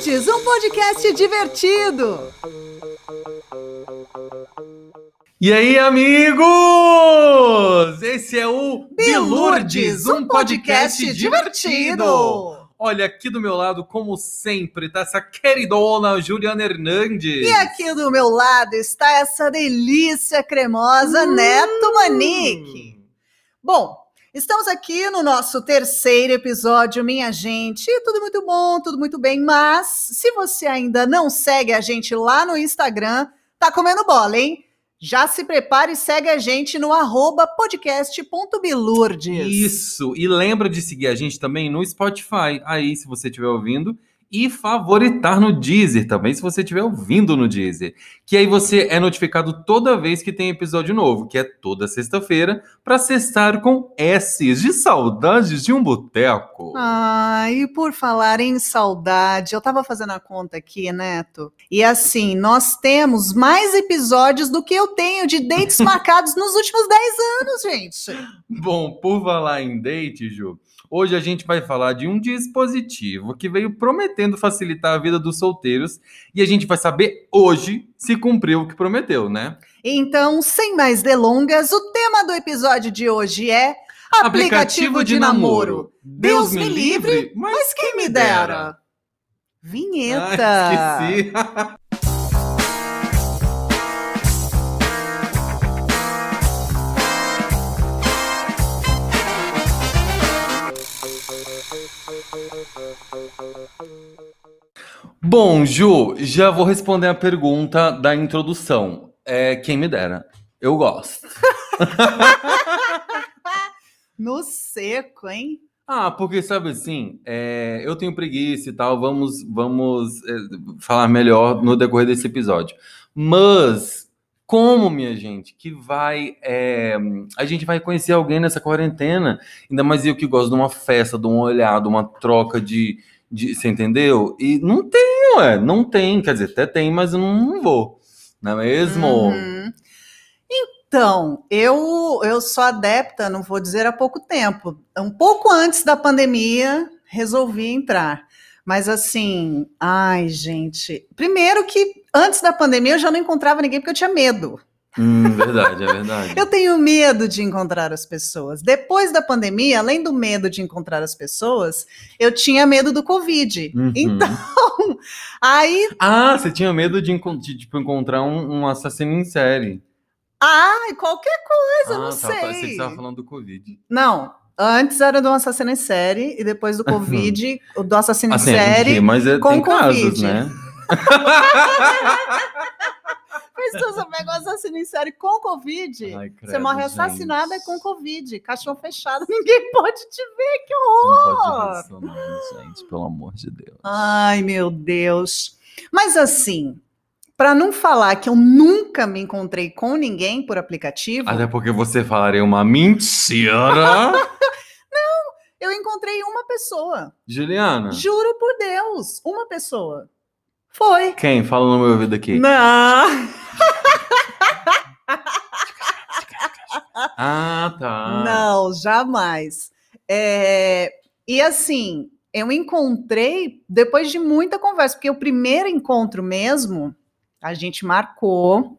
Um podcast divertido. E aí, amigos! Esse é o Bilurdes, um podcast divertido. Olha, aqui do meu lado, como sempre, tá essa queridona Juliana Hernandes. E aqui do meu lado está essa delícia cremosa Neto Manique. Bom, estamos aqui no nosso terceiro episódio, minha gente. Tudo muito bom, tudo muito bem, mas se você ainda não segue a gente lá no Instagram, tá comendo bola, hein? Já se prepare e segue a gente no arroba podcast.bilurdes. Isso, e lembra de seguir a gente também no Spotify, aí se você estiver ouvindo, e favoritar no Deezer também, se você estiver ouvindo no Deezer. Que aí você é notificado toda vez que tem episódio novo, que é toda sexta-feira, para cestar com S's de saudades de um boteco. Ah, e por falar em saudade, eu tava fazendo a conta aqui, Neto, e assim, nós temos mais episódios do que eu tenho de dates marcados nos últimos 10 anos, gente. Bom, por falar em date, Ju, Hoje a gente vai falar de um dispositivo que veio prometendo facilitar a vida dos solteiros e a gente vai saber hoje se cumpriu o que prometeu, né? Então, sem mais delongas, o tema do episódio de hoje é aplicativo, aplicativo de, de, namoro. Deus, Deus me livre, mas quem me dera. Vinheta. Ah, esqueci. Bom, Ju, já vou responder a pergunta da introdução. É, quem me dera. Eu gosto. no seco, hein? Ah, porque sabe assim, é, eu tenho preguiça e tal, vamos, vamos é, falar melhor no decorrer desse episódio. Mas, como, minha gente, que vai. É, a gente vai conhecer alguém nessa quarentena, ainda mais eu que gosto de uma festa, de um olhar, de uma troca de, de, você entendeu? E não tem, ué, não tem, quer dizer, até tem, mas não vou, não é mesmo? Uhum. Então, eu, eu sou adepta, não vou dizer há pouco tempo, um pouco antes da pandemia, resolvi entrar. Mas assim, ai, gente. Primeiro que antes da pandemia eu já não encontrava ninguém porque eu tinha medo. Hum, verdade, é verdade. eu tenho medo de encontrar as pessoas. Depois da pandemia, além do medo de encontrar as pessoas, eu tinha medo do Covid. Uhum. Então, aí. Ah, você tinha medo de, de tipo, encontrar um, um, assassino em série. Ah, qualquer coisa, ah, não tá, sei. Você estava falando do Covid. Não, Antes era do assassino em série e depois do Covid, do assassino assim, em série. Mas é, com tem Covid. casos, né? Mas se você pega o assassino em série com Covid, Ai, credo, você morre assassinada gente. com Covid. Caixão fechado, ninguém pode te ver, que horror! Não pode ver gente, pelo amor de Deus. Ai, meu Deus. Mas assim, para não falar que eu nunca me encontrei com ninguém por aplicativo. Até porque você falaria uma mentira. não, eu encontrei uma pessoa. Juliana. Juro por Deus, uma pessoa. Foi. Quem? Fala no meu ouvido aqui. Não. Ah, tá. Não, jamais. É... E assim, eu encontrei depois de muita conversa, porque o primeiro encontro mesmo, a gente marcou.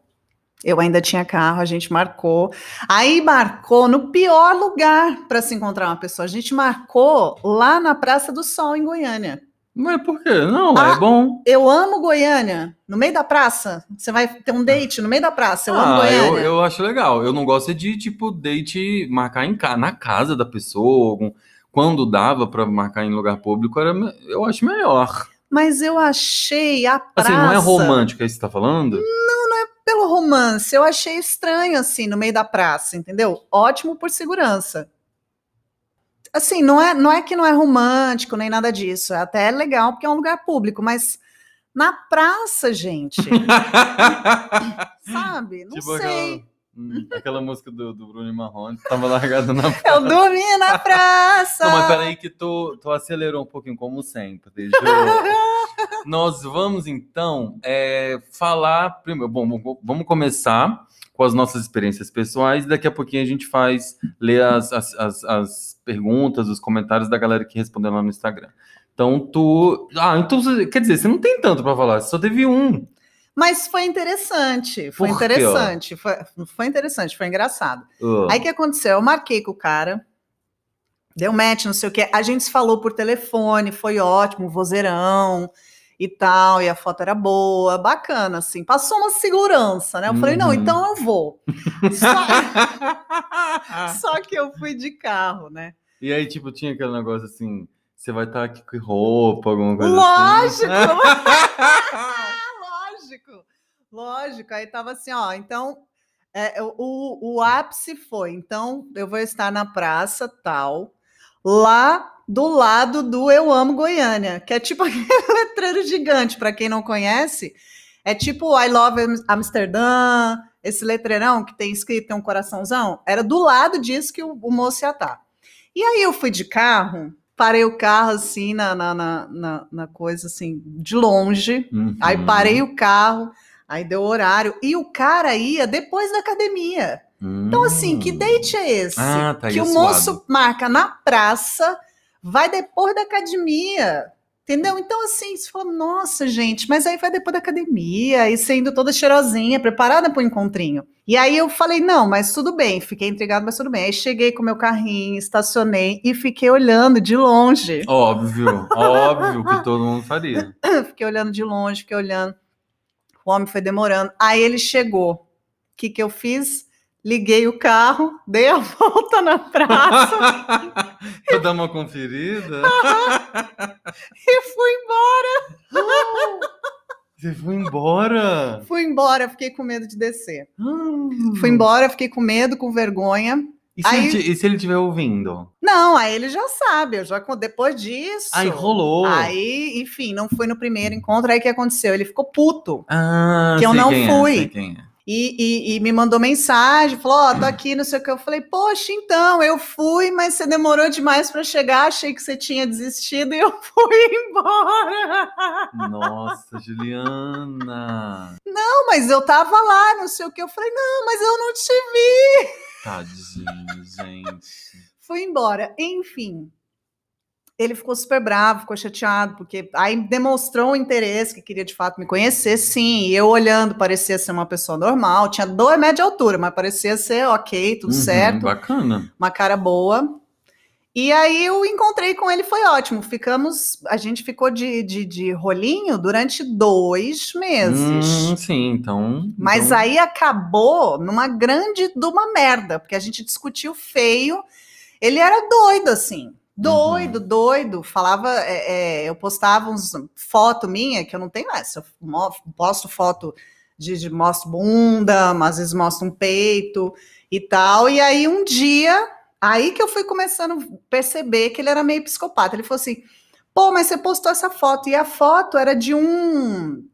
Eu ainda tinha carro, a gente marcou. Aí marcou no pior lugar para se encontrar uma pessoa. A gente marcou lá na Praça do Sol, em Goiânia. Mas por quê? Não, ah, é bom. Eu amo Goiânia. No meio da praça. Você vai ter um date no meio da praça. Eu ah, amo Goiânia. Eu, eu acho legal. Eu não gosto de, tipo, date marcar em, na casa da pessoa. Quando dava para marcar em lugar público, era, eu acho melhor. Mas eu achei a praça. Assim, não é romântica isso que você tá falando? Não, não é pelo romance. Eu achei estranho, assim, no meio da praça, entendeu? Ótimo por segurança assim, não é, não é que não é romântico nem nada disso, é até legal porque é um lugar público, mas na praça, gente. sabe? Não tipo sei. Aquela, hum, aquela música do, do Bruno Marrone, tava largada na praça. Eu dormi na praça. Não, mas peraí que tu, tu acelerou um pouquinho, como sempre. Nós vamos, então, é, falar... Primeiro, bom, vamos começar com as nossas experiências pessoais. Daqui a pouquinho a gente faz ler as, as, as, as perguntas, os comentários da galera que respondeu lá no Instagram. Então tu. Ah, então quer dizer, você não tem tanto pra falar, você só teve um. Mas foi interessante, foi interessante, foi, foi interessante, foi engraçado. Ah, Aí o que aconteceu? Eu marquei com o cara, deu match, não sei o quê. A gente se falou por telefone, foi ótimo, vozeirão e tal, e a foto era boa, bacana, assim. Passou uma segurança, né? Eu falei, não, Uhum. então eu vou. Só, só que eu fui de carro, né? E aí, tipo, tinha aquele negócio assim, você vai estar aqui com roupa, alguma coisa Lógico! assim. lógico, lógico. Aí tava assim, ó, então é, o, o ápice foi, então eu vou estar na praça tal, lá do lado do Eu Amo Goiânia, que é tipo aquele letreiro gigante, para quem não conhece, é tipo I Love Am- Amsterdã, esse letreirão que tem escrito tem um coraçãozão, era do lado disso que o, o moço ia estar. E aí eu fui de carro, parei o carro assim na, na, na, na- coisa assim, de longe, Uhum. Aí parei o carro, aí deu horário, e o cara ia depois da academia. Então, assim, que date é esse? Hum. Ah, tá, que o moço marca na praça, vai depois da academia. Entendeu? Então, assim, você fala, nossa, gente, mas aí vai depois da academia, e sendo toda cheirosinha, preparada para o encontrinho. E aí eu falei, não, mas tudo bem, fiquei intrigado, mas tudo bem. Aí cheguei com meu carrinho, estacionei e fiquei olhando de longe. Óbvio, óbvio que todo mundo faria. fiquei olhando de longe, fiquei olhando. O homem foi demorando. Aí ele chegou. O que, que eu fiz? Liguei o carro, dei a volta na praça Vou dar uma conferida. e fui embora. Você foi embora. Fui embora, fiquei com medo de descer. Hum. Fui embora, fiquei com medo, com vergonha. E se, Aí- ele, e se ele estiver ouvindo? Não, aí ele já sabe, eu já depois disso. Aí rolou. Aí, enfim, não fui no primeiro encontro. Aí o que aconteceu? Ele ficou puto. Ah, que eu não fui. É, quem é. E, e- e me mandou mensagem, falou: Ó, tô aqui, não sei o que. Eu falei: Poxa, então, eu fui, mas você demorou demais para chegar, achei que você tinha desistido e eu fui embora. Nossa, Juliana. Não, mas eu tava lá, não sei o que. Eu falei: Não, mas eu não te vi. Tadinho, gente. Fui embora. Enfim. Ele ficou super bravo, ficou chateado, porque aí demonstrou um interesse, que queria de fato me conhecer, sim. E eu olhando, parecia ser uma pessoa normal, tinha dois metros de altura, mas parecia ser ok, tudo Uhum, certo. Bacana. uma cara boa. E aí eu encontrei com ele, foi ótimo. Ficamos, a gente ficou de, de, de rolinho durante dois meses. Hum, sim, então. Mas então- aí acabou numa grande de uma merda, porque a gente discutiu feio. Ele era doido, assim. Doido, Uhum. doido. Falava, é, é, eu postava uns foto minha, que eu não tenho essa. Eu posto foto de, de mostro bunda, às vezes mostro um peito e tal. E aí um dia, aí que eu fui começando a perceber que ele era meio psicopata. Ele falou assim: pô, mas você postou essa foto, e a foto era de um.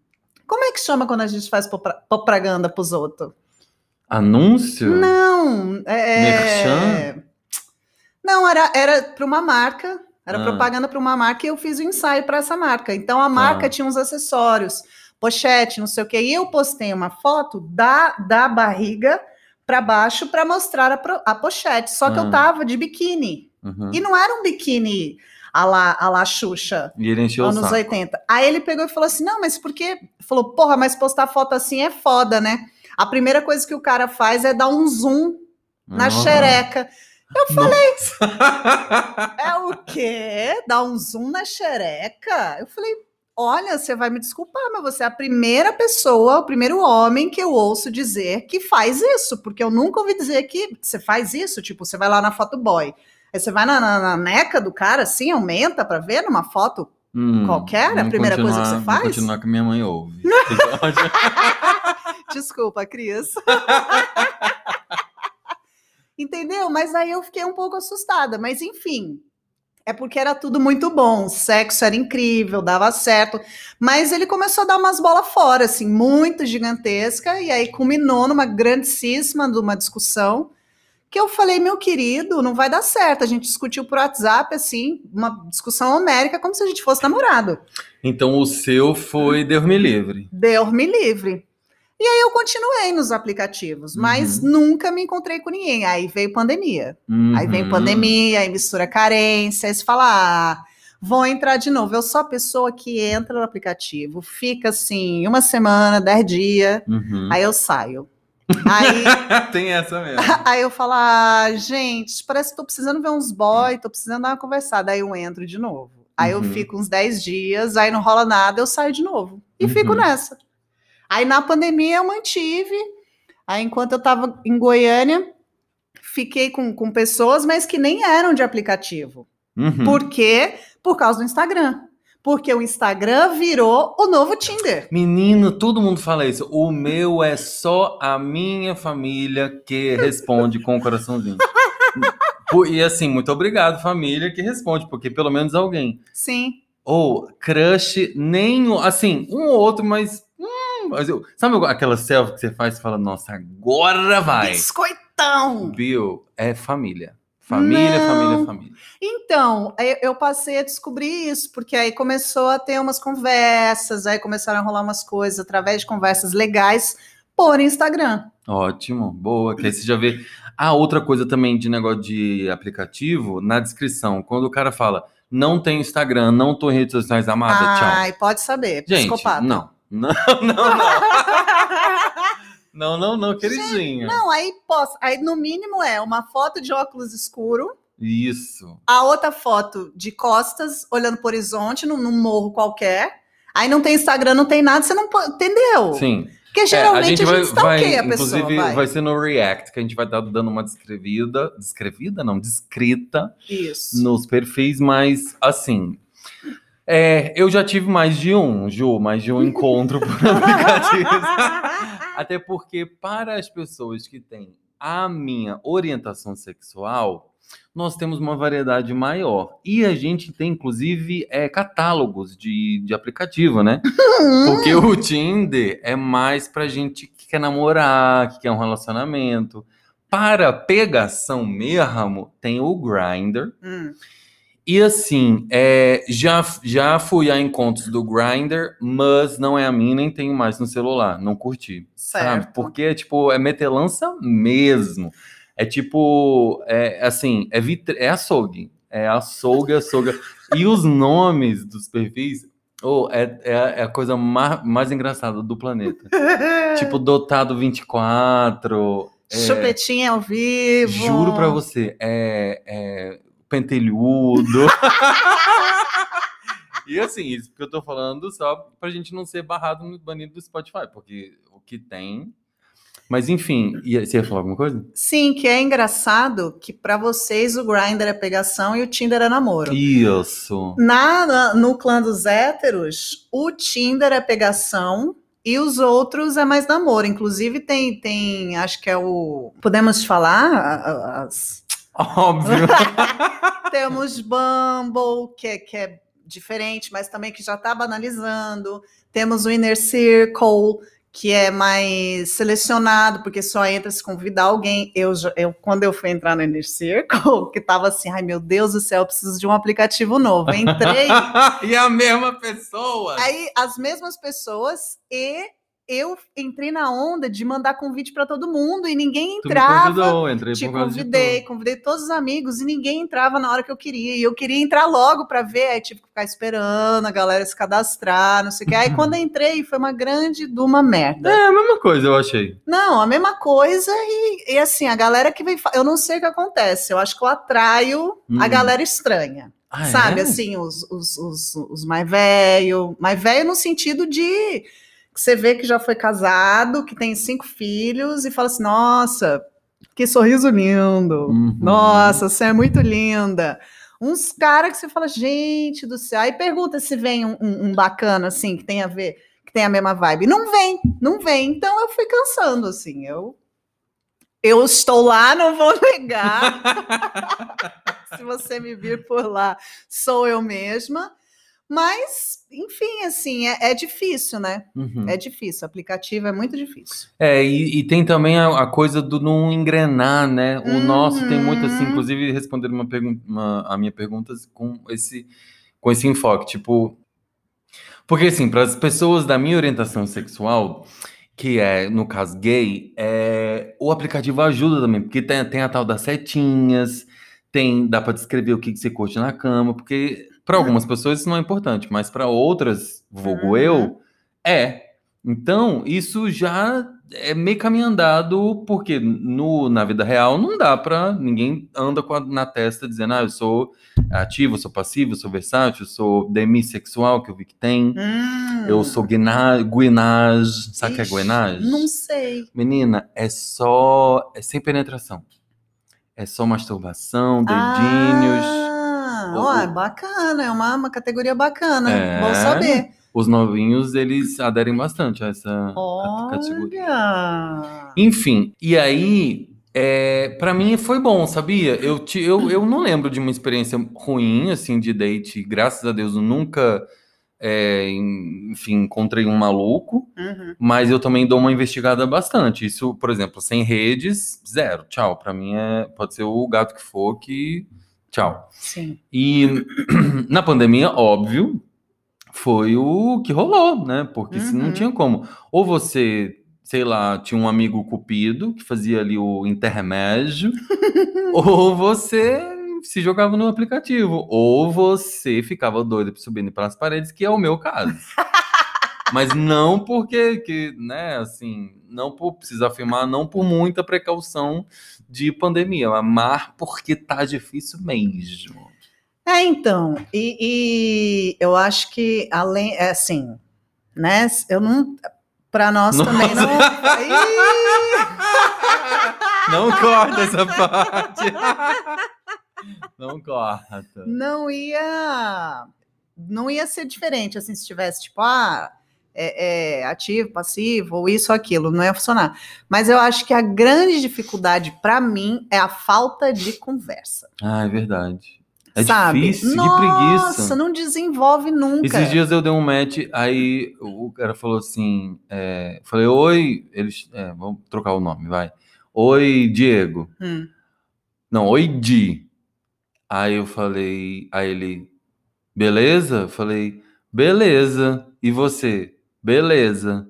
Como é que chama quando a gente faz propaganda pros outros? Anúncio? Não, é. Merchan? Não, era, era para uma marca, era Ah. propaganda para uma marca e eu fiz o ensaio para essa marca. Então a marca Tá. tinha uns acessórios, pochete, não sei o quê. E eu postei uma foto da, da barriga para baixo para mostrar a, pro- a pochete. Só que Ah. eu tava de biquíni. Uhum. E não era um biquíni a lá, a lá Xuxa. E ele encheu o Anos saco. 80. Aí ele pegou e falou assim: não, mas por quê? Falou, porra, mas postar foto assim é foda, né? A primeira coisa que o cara faz é dar um zoom na Ah. xereca. Nossa. É o quê? Dar um zoom na xereca? Eu falei, olha, você vai me desculpar, mas você é a primeira pessoa, o primeiro homem que eu ouço dizer que faz isso, porque eu nunca ouvi dizer que você faz isso, tipo, você vai lá na foto boy, aí você vai na, na, na neca do cara, assim, aumenta pra ver numa foto Hum, Qualquer? A primeira coisa que você faz? Vamos continuar que minha mãe ouve. Desculpa, Cris. Entendeu? Mas aí eu fiquei um pouco assustada. Mas enfim, é porque era tudo muito bom. O sexo era incrível, dava certo. Mas ele começou a dar umas bolas fora, assim, muito gigantesca. E aí culminou numa grandíssima de uma discussão. Que eu falei, meu querido, não vai dar certo. A gente discutiu por WhatsApp, assim, uma discussão homérica, como se a gente fosse namorado. Então o seu foi Deus me livre. Deus me livre. E aí eu continuei nos aplicativos, mas Uhum. nunca me encontrei com ninguém. Aí veio pandemia. Aí vem Uhum. pandemia, aí mistura carência, aí você fala, ah, vou entrar de novo. Eu sou a pessoa que entra no aplicativo, fica assim, uma semana, dez dias, Uhum. aí eu saio. Aí, Tem essa mesmo. aí eu falo, ah, gente, parece que tô precisando ver uns boy, tô precisando dar uma conversada. Aí eu entro de novo. Aí eu Uhum. fico uns 10 dias, aí não rola nada, eu saio de novo. E fico Uhum. nessa. Aí na pandemia eu mantive. Aí enquanto eu tava em Goiânia, fiquei com, com pessoas, mas que nem eram de aplicativo. Uhum. Por quê? Por causa do Instagram. Porque o Instagram virou o novo Tinder. Menino, todo mundo fala isso. O meu é só a minha família que responde com o coraçãozinho. E assim, muito obrigado, família, que responde, porque pelo menos alguém. Sim. Ou crush, nem assim, um ou outro, mas. Mas eu- sabe aquela selfie que você faz e fala, nossa, agora vai. Biscoitão! Bill, é família. Família, Não. família, família. Então, eu passei a descobrir isso, porque aí começou a ter umas conversas, aí começaram a rolar umas coisas através de conversas legais por Instagram. Ótimo, boa. Que aí você já vê. Ah, outra coisa também de negócio de aplicativo, na descrição, quando o cara fala, não tem Instagram, não tô em redes sociais, amada, tchau. Ai, pode saber, Gente, psicopata. não. Não, não, não. Não, não, não, queridinha. Não, aí posso. Aí no mínimo é uma foto de óculos escuro, Isso. a outra foto de costas, olhando para o horizonte, num, num morro qualquer. Aí não tem Instagram, não tem nada, você não pode. Entendeu? Sim. Porque É, geralmente a gente, stalkeia a inclusive, pessoa. Vai. vai ser no React, que a gente vai estar dando uma descrevida, descrevida não, descrita Isso. nos perfis, mas assim, é, eu já tive mais de um, Ju, mais de um encontro por aplicativos. Até porque para as pessoas que têm a minha orientação sexual, nós temos uma variedade maior. E a gente tem, inclusive, é, catálogos de, de aplicativo, né? Porque o Tinder é mais pra gente que quer namorar, que quer um relacionamento. Para pegação mesmo, tem o Grindr. Hum. E assim, é, já, já fui a encontros do Grindr, mas não é a mim, nem tenho mais no celular. Não curti. Sabe? Certo. Porque, tipo, é metelança mesmo. É tipo, é assim, é, vitre... é açougue. É açougue, açougue. e os nomes dos perfis, oh, é, é, é a coisa mais, mais engraçada do planeta. tipo, dotado 24. é, Chupetinha ao vivo. Juro pra você, é, é pentelhudo. e assim, isso que eu tô falando só pra gente não ser barrado no banido do Spotify, porque o que tem. Mas enfim, e- você ia falar alguma coisa? Sim, que é engraçado que pra vocês o Grindr é pegação e o Tinder é namoro. Isso. Na, na- no clã dos héteros, o Tinder é pegação e os outros é mais namoro. Inclusive tem, tem acho que é o... Podemos falar? As, Óbvio. Temos Bumble, que é, que é diferente, mas também que já está banalizando. Temos o Inner Circle, que é mais selecionado, porque só entra se convidar alguém. Eu, eu quando eu fui entrar no Inner Circle, que tava assim, ai meu Deus do céu, eu preciso de um aplicativo novo. Entrei, e a mesma pessoa. aí as mesmas pessoas e eu entrei na onda de mandar convite para todo mundo e ninguém Tu me entrava. convidou, entrei Te convidei, convidei todos os amigos e ninguém entrava na hora que eu queria. E eu queria entrar logo para ver, aí tive que ficar esperando a galera se cadastrar, não sei o que. Aí quando eu entrei, foi uma grande de uma merda. É a mesma coisa, eu achei. Não, a mesma coisa e, e assim, a galera que vem. Eu não sei o que acontece, eu acho que eu atraio a Hum. galera estranha. Ah, sabe, é? assim, os, os, os, os mais velho, mais velho no sentido de você vê que já foi casado, que tem cinco filhos e fala assim, nossa, que sorriso lindo, Uhum. nossa, você é muito linda. Uns caras que você fala, gente do céu, aí pergunta se vem um, um- um bacana, assim, que tem a ver, que tem a mesma vibe. Não vem, não vem. Então eu fui cansando, assim, eu... Eu estou lá, não vou negar. Se você me vir por lá, sou eu mesma. Mas, enfim, assim, é, é difícil, né? Uhum. É difícil. Aplicativo é muito difícil. É, e, e tem também a, a coisa do não engrenar, né? O nosso tem muito assim, Uhum. inclusive responder uma pergunta, a minha pergunta com esse, com esse enfoque, tipo, porque assim, para as pessoas da minha orientação sexual, que é no caso gay, é, o aplicativo ajuda também, porque tem, tem a tal das setinhas, tem, dá para descrever o que, que você curte na cama, porque Para algumas pessoas isso não é importante, mas para outras, vulgo Uhum. eu, é. Então, isso já é meio caminho andado, porque no, na vida real não dá pra. Ninguém anda a- na testa dizendo, ah, eu sou ativo, eu sou passivo, eu sou versátil, eu sou demissexual, que eu vi que tem. Hum. Eu sou guina- guinage. Sabe o que é guinage? Não sei. Menina, é só. É sem penetração. É só masturbação, dedinhos. Ah, O- ó, é bacana, é uma, uma categoria bacana. É. Bom saber. Os novinhos, eles aderem bastante a essa categoria. Olha! Enfim, e aí, é, para mim foi bom, sabia? Eu, ti- eu, eu não lembro de uma experiência ruim, assim, de date. Graças a Deus, eu nunca, é, en- enfim, encontrei um maluco. Uhum. Mas eu também dou uma investigada bastante. Isso, por exemplo, sem redes, zero. Tchau. Pra mim é, pode ser o gato que for que tchau. Sim. E na pandemia, óbvio, foi o que rolou, né? Porque se não Uhum. tinha como. Ou você, sei lá, tinha um amigo cupido que fazia ali o intermédio, ou você se jogava no aplicativo, ou você ficava doido subindo pelas paredes, que é o meu caso. Mas não porque, que, né, assim, não por precisar afirmar, não por muita precaução de pandemia, mas porque tá difícil mesmo. É, então, e, e eu acho que além, é assim, né? Eu não, para nós também não. Não corta essa parte. Não corta. não ia não ia ser diferente assim se tivesse tipo ah é, é, ativo passivo ou isso ou aquilo não ia funcionar mas eu acho que a grande dificuldade para mim é a falta de conversa Ah, é verdade. É sabe difícil, nossa que preguiça. não desenvolve nunca Esses dias eu dei um match, aí o cara falou assim, é, falei, oi, eles, é, vamos trocar o nome, vai. Oi, Diego. Hum. Não, oi, Di. Aí eu falei, aí ele, beleza? Eu falei, beleza. E você? Beleza.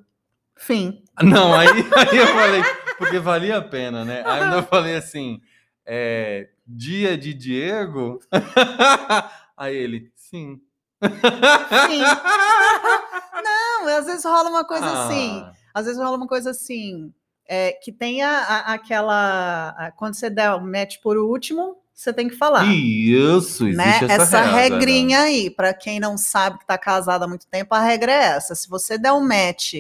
fim Não, aí, aí eu falei, porque valia a pena, né? Aí eu falei assim, é, dia de Diego? Aí ele, sim. Sim. não às vezes rola uma coisa assim Ah, às vezes rola uma coisa assim, é, que tem a, a- aquela. a- quando você der o match por último, você tem que falar. Isso, existe né? essa, Essa, regra. regrinha aí, para quem não sabe que está casado há muito tempo, a regra é essa. Se você der um match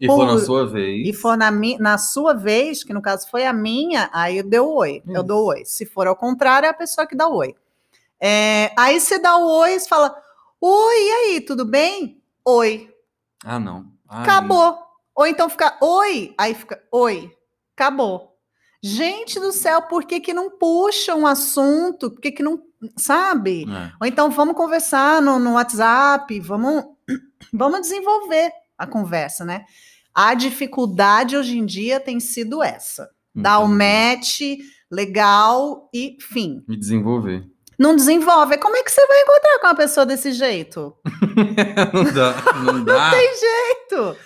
E for na por- sua vez. e for na, mi- na sua vez, que no caso foi a minha, aí eu dou oi. Eu dou oi. Se for ao contrário, é a pessoa que dá oi. É, aí você dá o oi e você fala: Oi, e aí, tudo bem? Oi. Ah, não. Ai, Acabou. Ou então fica oi, aí fica oi. Acabou. Gente do céu, por que, que não puxa um assunto? Por que, que não. Sabe? é. Ou então vamos conversar no, no WhatsApp, vamos, vamos desenvolver a conversa, né? A dificuldade hoje em dia tem sido essa: dar o Entendi. match legal e fim. Me desenvolver. Não desenvolve. Como é que você vai encontrar com uma pessoa desse jeito? não dá, não dá. Tem jeito.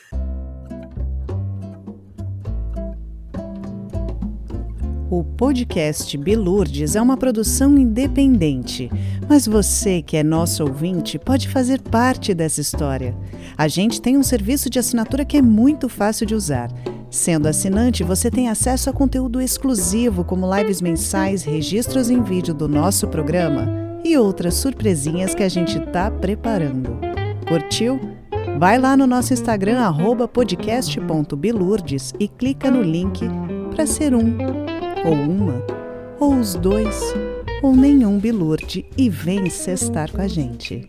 O podcast Bilurdes é uma produção independente, mas você que é nosso ouvinte pode fazer parte dessa história. A gente tem um serviço de assinatura que é muito fácil de usar. Sendo assinante, você tem acesso a conteúdo exclusivo, como lives mensais, registros em vídeo do nosso programa e outras surpresinhas que a gente está preparando. Curtiu? Vai lá no nosso Instagram, podcast.bilurdes e clica no link para ser um, ou uma, ou os dois, ou nenhum bilurde e vem cestar com a gente.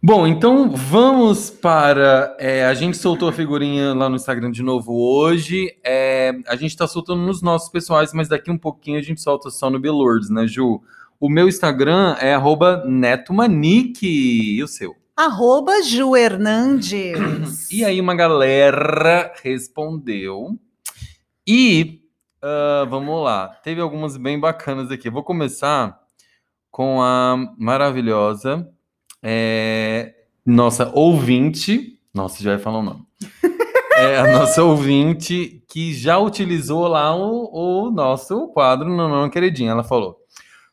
Bom, então vamos para. é, a gente soltou a figurinha lá no Instagram de novo hoje. É, a gente tá soltando nos nossos pessoais, mas daqui um pouquinho a gente solta só no Belords, né, Ju? O meu Instagram é netomanique. E o seu? Arroba Ju Hernandes. E aí uma galera respondeu. E ah, vamos lá. Teve algumas bem bacanas aqui. Vou começar com a maravilhosa é, nossa ouvinte. Nossa, já ia falar o nome. é a nossa ouvinte que já utilizou lá o, o nosso quadro no Não Queridinha. Ela falou: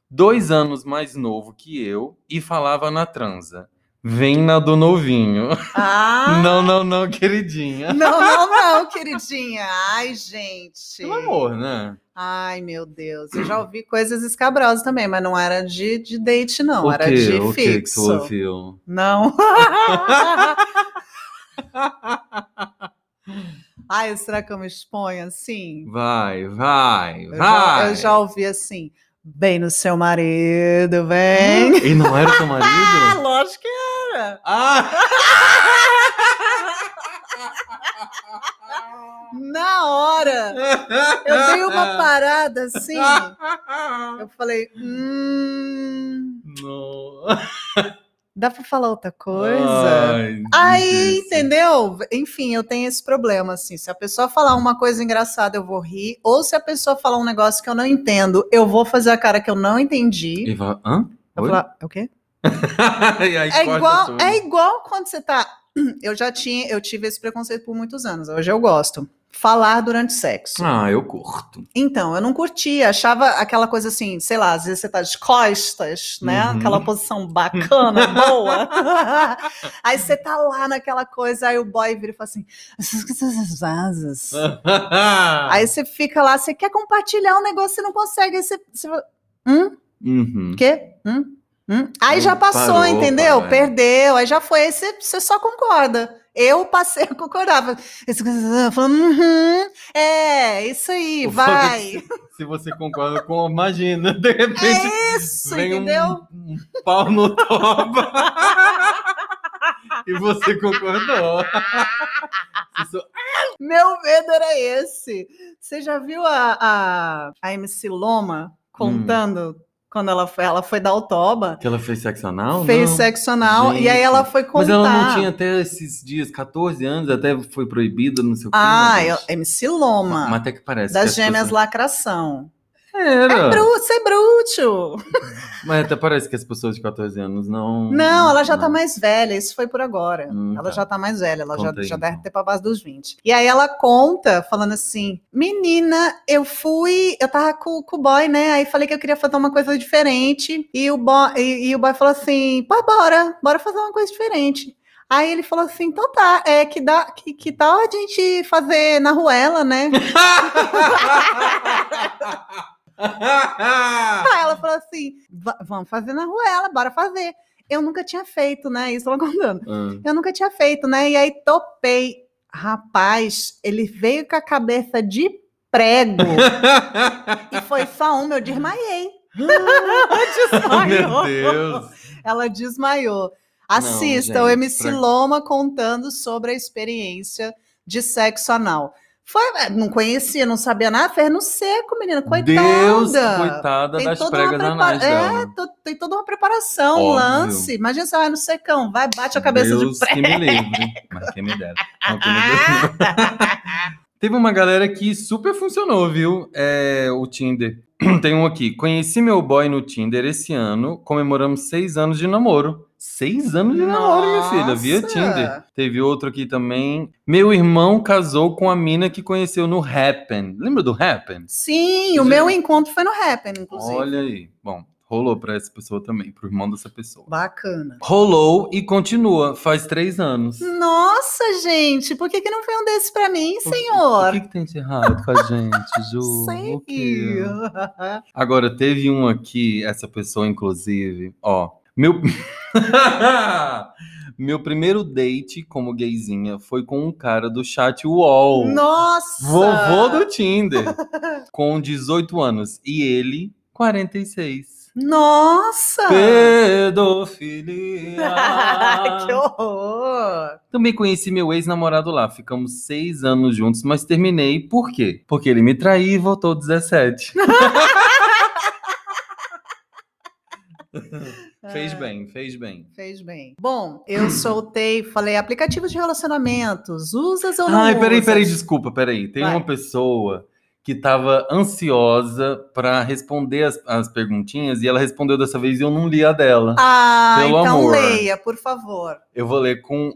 dois anos mais novo que eu e falava na transa. Vem na do novinho. Ah, Não, não, não, queridinha. não, não, não, queridinha. Ai, gente. Pelo amor, né? Ai, meu Deus. Eu já ouvi coisas escabrosas também, mas não era de, de date, não. o era quê? de o que que fixo. tu ouviu? Não. Ai, será que eu me exponho assim? Vai, vai, Eu já, vai. eu já ouvi assim. Bem no seu marido, vem. E não era teu Ah, marido? lógico que era. Ah! Na hora, eu dei uma parada assim. Eu falei, hum, Não. dá pra falar outra coisa? Ai, Aí, entendeu? Enfim, eu tenho esse problema, assim. Se a pessoa falar uma coisa engraçada, eu vou rir. Ou se a pessoa falar um negócio que eu não entendo, eu vou fazer a cara que eu não entendi. E fala, hã? Eu vou falar, é o quê? É igual, é igual quando você tá. Eu já tinha, eu tive esse preconceito por muitos anos. Hoje eu gosto. Falar durante sexo. Ah, eu curto. Então, eu não curtia, achava aquela coisa assim, sei lá, às vezes você tá de costas, né? Uhum. Aquela posição bacana, boa. aí você tá lá naquela coisa, aí o boy vira e fala assim, essas coisas asas. Aí você fica lá, você quer compartilhar um negócio, você não consegue. Aí você, você fala, hum? Uhum. Quê? Hum? Hum? Aí Hum, já passou, parou, entendeu? Perdeu, aí já foi, aí você, você só concorda. Eu passei a concordar. Falando, uhum, é, isso aí, O vai. Se você concorda com, imagina, de repente É isso, vem um, entendeu? um pau no toba. e você concordou. Só- Meu medo era esse. Você já viu a, a, a MC Loma contando quando ela foi, ela foi dar o toba? Que ela fez sexo anal? Fez Não. sexo anal e Gente, aí ela foi contar. Mas ela não tinha até esses dias, 14 anos, até foi proibida, não sei o que. Ah, né, eu- gente? MC Loma. Mas até que parece. que das as gêmeas pessoas- lacração. Era. Bru, você é brútil. Mas até parece que as pessoas de 14 anos não. Não, ela já tá não. mais velha, isso foi por agora. Hum, ela tá. já tá mais velha, ela já, já deve então. ter pra base dos 20. E aí ela conta, falando assim: Menina, eu fui, eu tava com, com o boy, né? Aí falei que eu queria fazer uma coisa diferente. E o boy, e, e o boy falou assim: Pô, bora, bora fazer uma coisa diferente. Aí ele falou assim: então tá, é que, dá, que, que tal a gente fazer na ruela, né? Aí ela falou assim: "Va- vamos fazer na ruela, bora fazer. Eu nunca tinha feito, né? Isso ela contando. Ah. Eu nunca tinha feito, né? E aí topei. Rapaz, ele veio com a cabeça de prego e foi só uma, eu desmaiei. Meu Deus. Ela desmaiou. Assista o gente, MC pra- Loma contando sobre a experiência de sexo anal. Foi, é, não conhecia, não sabia nada, fez no seco, menina, coitada. Deus, coitada Tem das toda pregas anais dela. É, to- tem toda uma preparação, um Óbvio. lance. Imagina você vai no secão, vai, bate a cabeça Deus de prego. que me livre. Mas quem me dera. Não, quem me dera. Teve uma galera que super funcionou, viu? É, o Tinder. Tem um aqui. Conheci meu boy no Tinder esse ano. Comemoramos seis anos de namoro. Seis anos de namoro, minha filha, via! Tinder. Teve outro aqui também. Meu irmão casou com a mina que conheceu no Happen. Lembra do Happen? Sim, o Já- meu encontro foi no Happen, inclusive. Olha aí. Bom, rolou pra essa pessoa também, pro irmão dessa pessoa. Bacana. Rolou e continua, faz três anos. Nossa, gente, por que, que não foi um desses pra mim, O senhor? que, que tem de errado com a gente, Ju? O? Sei. Agora, teve um aqui, essa pessoa, inclusive, ó. Meu. meu primeiro date como gayzinha foi com um cara do chat UOL. Nossa! Vovô do Tinder. com 18 anos. E ele, 46. Nossa! Pedofilia. que horror! Também conheci meu ex-namorado lá. Ficamos seis anos juntos, mas terminei. Por quê? Porque ele me traiu e voltou 17. Fez bem, fez bem. Fez bem. Bom, eu soltei, falei aplicativos de relacionamentos, usas ou não Ai, peraí, usas? peraí, desculpa, peraí. Tem Vai. uma pessoa que estava ansiosa para responder as, as perguntinhas e ela respondeu dessa vez e eu não li a dela. Ah, Pelo então amor. leia, por favor. Eu vou ler com.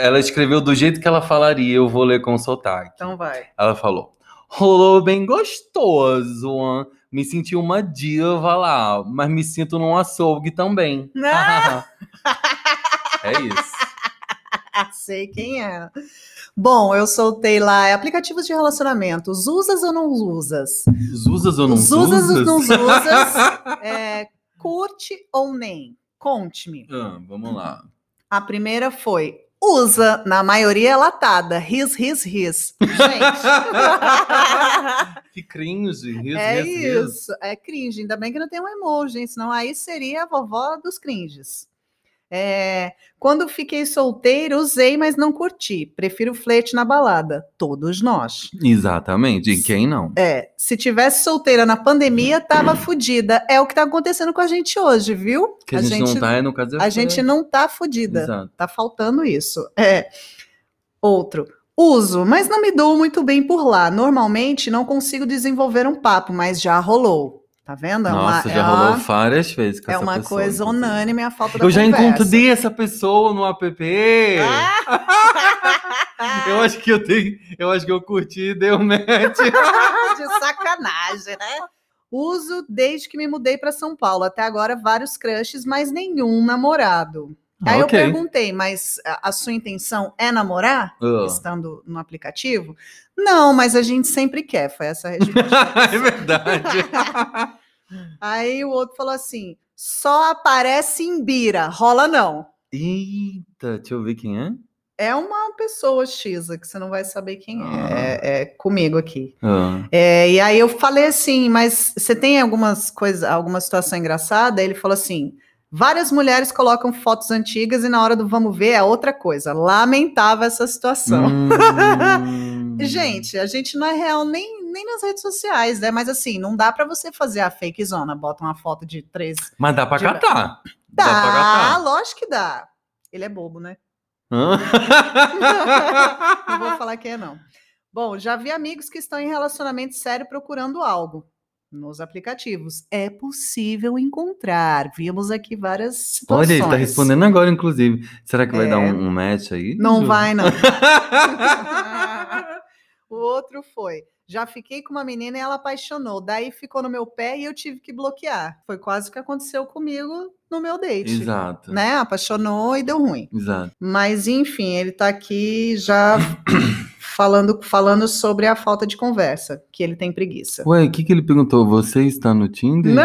Ela escreveu do jeito que ela falaria, eu vou ler com sotaque. Então vai. Ela falou: rolou bem gostoso? Me senti uma diva lá, mas me sinto num açougue também. É isso. Sei quem é. Bom, eu soltei lá é aplicativos de relacionamentos. Usas ou não usas? Usas ou não Os usas ou usas? não usas? É, curte ou nem? Conte-me. Ah, vamos lá. A primeira foi usa, na maioria é latada. Ris, ris, ris. Gente. que cringe. Riso, é riso, riso. isso. É cringe. Ainda bem que não tem um emoji, hein? senão aí seria a vovó dos cringes. É, quando fiquei solteira, usei, mas não curti. Prefiro flerte na balada. Todos nós. Exatamente. E quem não? É, se tivesse solteira na pandemia, tava fudida. É o que tá acontecendo com a gente hoje, viu? Que a, gente, não tá, é no caso a gente não tá fudida. Exato. Tá faltando isso. É. Outro. Uso, mas não me dou muito bem por lá. Normalmente não consigo desenvolver um papo, mas já rolou. Tá vendo? É Nossa, uma, já é rolou uma, várias vezes com é essa uma pessoa, coisa inclusive. unânime a falta da Eu já conversa. encontrei essa pessoa no app. Ah! Eu acho que eu tenho. Eu acho que eu curti e deu match. de sacanagem, né? Uso desde que me mudei para São Paulo. Até agora, vários crushes, mas nenhum namorado. Aí eu Ok. perguntei, mas a sua intenção é namorar? Ah. Estando no aplicativo? Não, mas a gente sempre quer. Foi essa a resposta. é verdade. Aí o outro falou assim: só aparece em Bira, rola não. Eita, deixa eu ver quem é. É uma pessoa X, que você não vai saber quem é. Ah. É, é comigo aqui. Ah. É, e aí eu falei assim, mas você tem algumas coisas, alguma situação engraçada? Ele falou assim: várias mulheres colocam fotos antigas e na hora do vamos ver é outra coisa. Lamentável essa situação. Hum. Gente, a gente não é real nem, nem nas redes sociais, né? Mas assim, não dá pra você fazer a fake zona, bota uma foto de três. Mas dá pra De- catar. Dá, pra catar. lógico que dá. Ele é bobo, né? Não vou falar quem é, não. Bom, já vi amigos que estão em relacionamento sério procurando algo nos aplicativos. É possível encontrar. Vimos aqui várias situações. Olha, ele tá respondendo agora, inclusive. Será que vai É. dar um, um match aí? Não Ju? vai, não. o outro foi. Já fiquei com uma menina e ela apaixonou. Daí ficou no meu pé e eu tive que bloquear. Foi quase o que aconteceu comigo no meu date. Exato. Né? Apaixonou e deu ruim. Exato. Mas enfim, ele tá aqui já falando, falando sobre a falta de conversa, que ele tem preguiça. Ué, o que, que ele perguntou? Você está no Tinder? Não.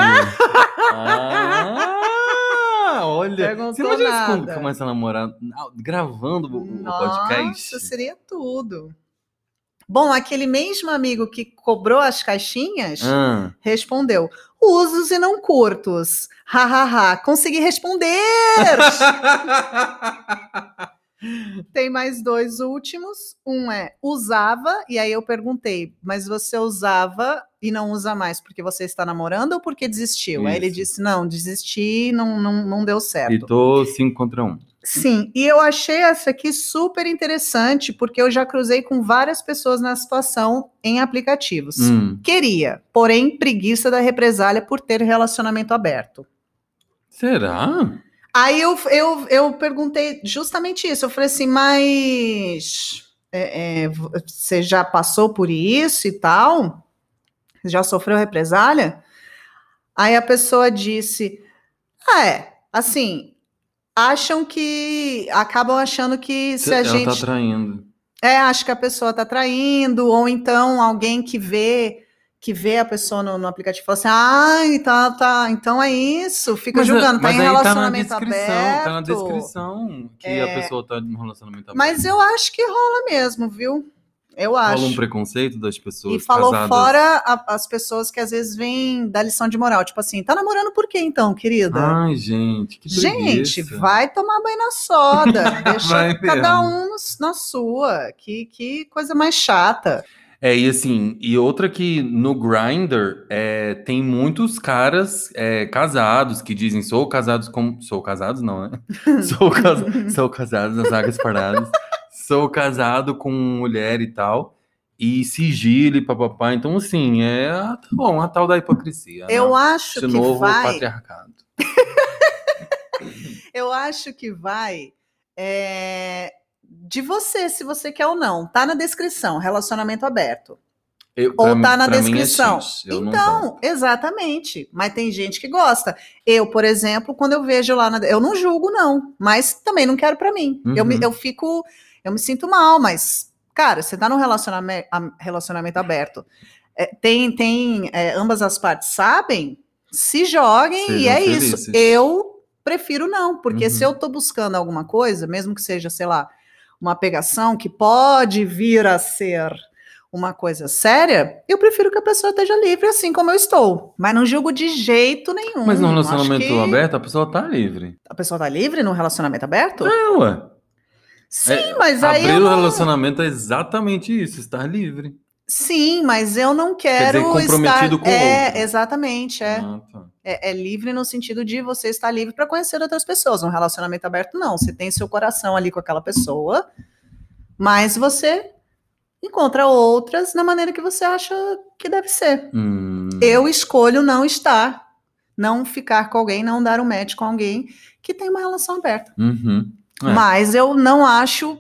Ah, olha. Perguntou Você imagina se quando nada. começa a namorar gravando o, o podcast? Nossa, seria tudo. Bom, aquele mesmo amigo que cobrou as caixinhas Ah, respondeu: usos e não curtos. Hahaha, consegui responder! Tem mais dois últimos. Um é usava, e aí eu perguntei, mas você usava e não usa mais porque você está namorando ou porque desistiu? Aí ele Isso. disse: não, desisti, não, não, não deu certo. e tô 5 contra 1. Um. Sim, e eu achei essa aqui super interessante, porque eu já cruzei com várias pessoas na situação em aplicativos. Hum, Queria, porém, preguiça da represália por ter relacionamento aberto. será? Aí eu, eu, eu perguntei justamente isso. Eu falei assim, mas é, é, você já passou por isso e tal? Já sofreu represália? Aí a pessoa disse: Ah, é, assim, acham que. acabam achando que se a Ela gente. tá traindo. É, acho que a pessoa tá traindo, ou então alguém que vê que vê a pessoa no, no aplicativo e fala assim, ai, tá, tá, então é isso, fica Mas, julgando, tá mas em aí tá na relacionamento descrição, aberto. tá na descrição que É. a pessoa tá num relacionamento aberto. Mas eu acho que rola mesmo, viu? Eu acho. Rola um preconceito das pessoas E falou casadas. fora a- as pessoas que às vezes vêm da lição de moral, tipo assim, tá namorando por quê então, querida? Ai, gente, que Gente, preguiça. vai tomar banho na soda, deixa cada um na sua, que, que coisa mais chata. É, e assim, e outra que no Grindr é, tem muitos caras é, casados que dizem sou casados com. Sou casados, não, né? sou, cas... sou casado nas águas paradas. Sou casado com mulher e tal. e sigilo e papapá. Então, assim, é tá bom, a tal da hipocrisia. Eu né? acho Esse que novo vai. patriarcado. Eu acho que vai é, de você, se você quer ou não. Tá na descrição, relacionamento aberto. Eu, Ou tá na é descrição. X, eu não então, exatamente. Mas tem gente que gosta. Eu, por exemplo, quando eu vejo lá na. Eu não julgo, não. Mas também não quero pra mim. Eu, Uhum. eu fico. Eu me sinto mal, mas, cara, você tá num relacionamento, relacionamento aberto. É, tem, tem. é, ambas as partes sabem, se joguem e Sejam é felizes. isso. Eu prefiro não, porque Uhum. se eu tô buscando alguma coisa, mesmo que seja, sei lá, uma pegação que pode vir a ser uma coisa séria, eu prefiro que a pessoa esteja livre assim como eu estou. Mas não julgo de jeito nenhum. Mas no relacionamento que aberto, a pessoa tá livre. A pessoa tá livre no relacionamento aberto? É, ué. Sim, mas aí Abrir o não... relacionamento é exatamente isso, estar livre. Sim, mas eu não Quer dizer, quero comprometido estar... com é, outro. exatamente, é. Ah, tá. é. é livre no sentido de você estar livre para conhecer outras pessoas. Um relacionamento aberto, não. Você tem seu coração ali com aquela pessoa, mas você encontra outras na maneira que você acha que deve ser. Hum, Eu escolho não estar, não ficar com alguém, não dar um match com alguém que tem uma relação aberta. uhum. É. Mas eu não acho,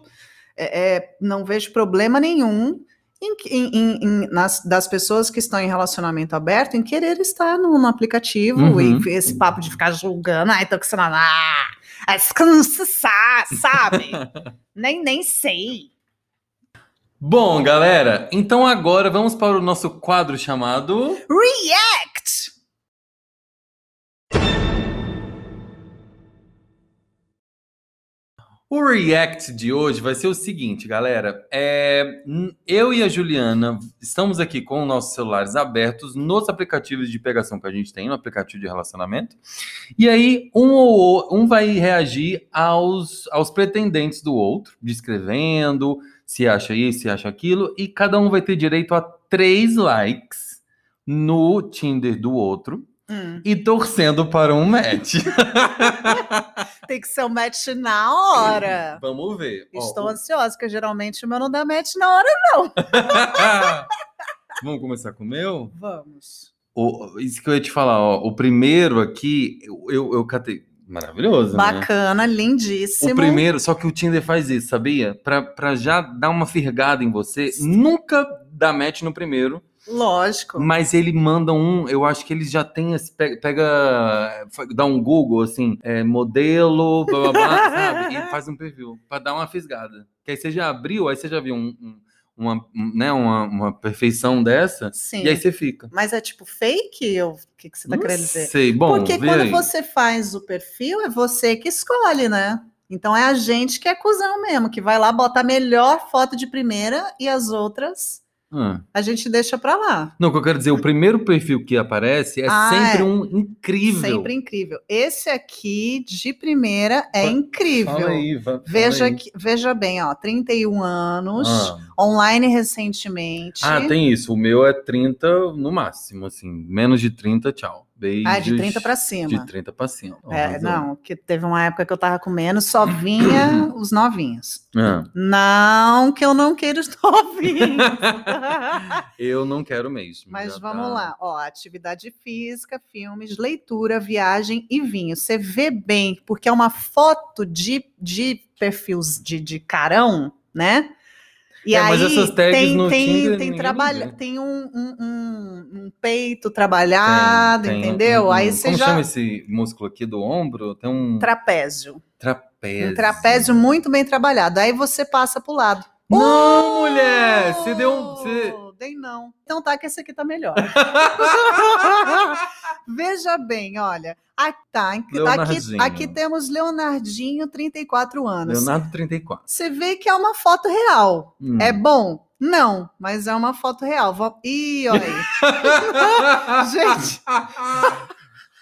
é, é, não vejo problema nenhum em, em- em- nas, das pessoas que estão em relacionamento aberto em querer estar no, no aplicativo Uhum. e esse papo de ficar julgando, ai, tô com você na. Ah, sabe? nem, nem sei. Bom, galera, então agora vamos para o nosso quadro chamado. React! O React de hoje vai ser o seguinte, galera. É, eu e a Juliana estamos aqui com os nossos celulares abertos nos aplicativos de pegação que a gente tem, no aplicativo de relacionamento. E aí, um, ou um vai reagir aos, aos pretendentes do outro, descrevendo se acha isso, se acha aquilo, e cada um vai ter direito a três likes no Tinder do outro Hum, e torcendo para um match. tem que ser um match na hora. Vamos ver. Ó, Estou o- ansiosa, porque geralmente o meu não dá match na hora. Vamos começar com o meu? Vamos. O, isso que eu ia te falar, ó. O primeiro aqui, eu, eu, eu catei. Maravilhoso, né? Bacana, lindíssimo. O primeiro, só que o Tinder faz isso, sabia? Pra, pra já dar uma firgada em você, nunca dá match no primeiro, Lógico. mas ele manda um, eu acho que eles já tem esse, pega, pega dá um Google, assim, é, modelo, blá blá blá, sabe? E faz um perfil, pra dar uma fisgada. Que aí você já abriu, aí você já viu um, um- uma, um, né, uma, uma perfeição dessa, Sim. e aí você fica. Mas é tipo fake? Ou o que, que você tá Não querendo dizer? sei, bom, Porque quando aí. você faz o perfil, é você que escolhe, né? Então é a gente que é cuzão mesmo, que vai lá botar a melhor foto de primeira e as outras Ah. a gente deixa pra lá. Não, o que eu quero dizer, o primeiro perfil que aparece é Ah, sempre é. um incrível. Sempre incrível. Esse aqui, de primeira, é incrível. Fala aí, fala Veja, aí. que- veja bem, ó, 31 anos, Ah. online recentemente. Ah, tem isso. O meu é 30 no máximo, assim. Menos de 30, tchau. Beijos. Ah, de 30 pra cima. De 30 pra cima. É, não, que teve uma época que eu tava com menos, só vinha os novinhos. Ah, Não que eu não queira os novinhos. eu não quero mesmo. Mas vamos tá- lá, ó, atividade física, filmes, leitura, viagem e vinho. Você vê bem, porque é uma foto de, de perfis de, de carão, né? E É, aí mas essas tags tem, tem, Tinder tem, trabalha, tem um, um, um- peito trabalhado, Tem- tem entendeu? um- aí um- você Como já. chama esse músculo aqui do ombro? Tem um Trapézio. trapézio. Um trapézio muito bem trabalhado. Aí você passa pro lado. Não, mulher! Você deu um. Você... Dei não. Então tá, que esse aqui tá melhor. Veja bem, olha. Tá. Aqui, Leonardinho. aqui temos Leonardinho, 34 anos. Leonardo 34. Você vê que é uma foto real. Hum. É bom? Não, mas é uma foto real. Ih, olha aí. Gente.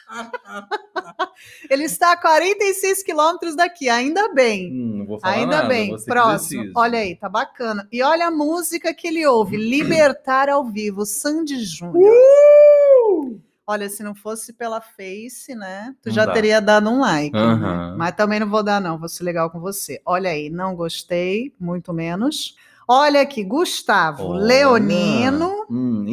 Ele está a 46 quilômetros daqui, ainda bem. Hum, não vou falar Ainda nada, bem, próximo. Olha aí, tá bacana. E olha a música que ele ouve: Libertar ao vivo, Sandy Júnior. Olha, se não fosse pela Face, né? Tu Não já dá. teria dado um like. né? Mas também não vou dar, não. Vou ser legal com você. Olha aí, não gostei, muito menos. Olha aqui, Gustavo Olha. Leonino Hum,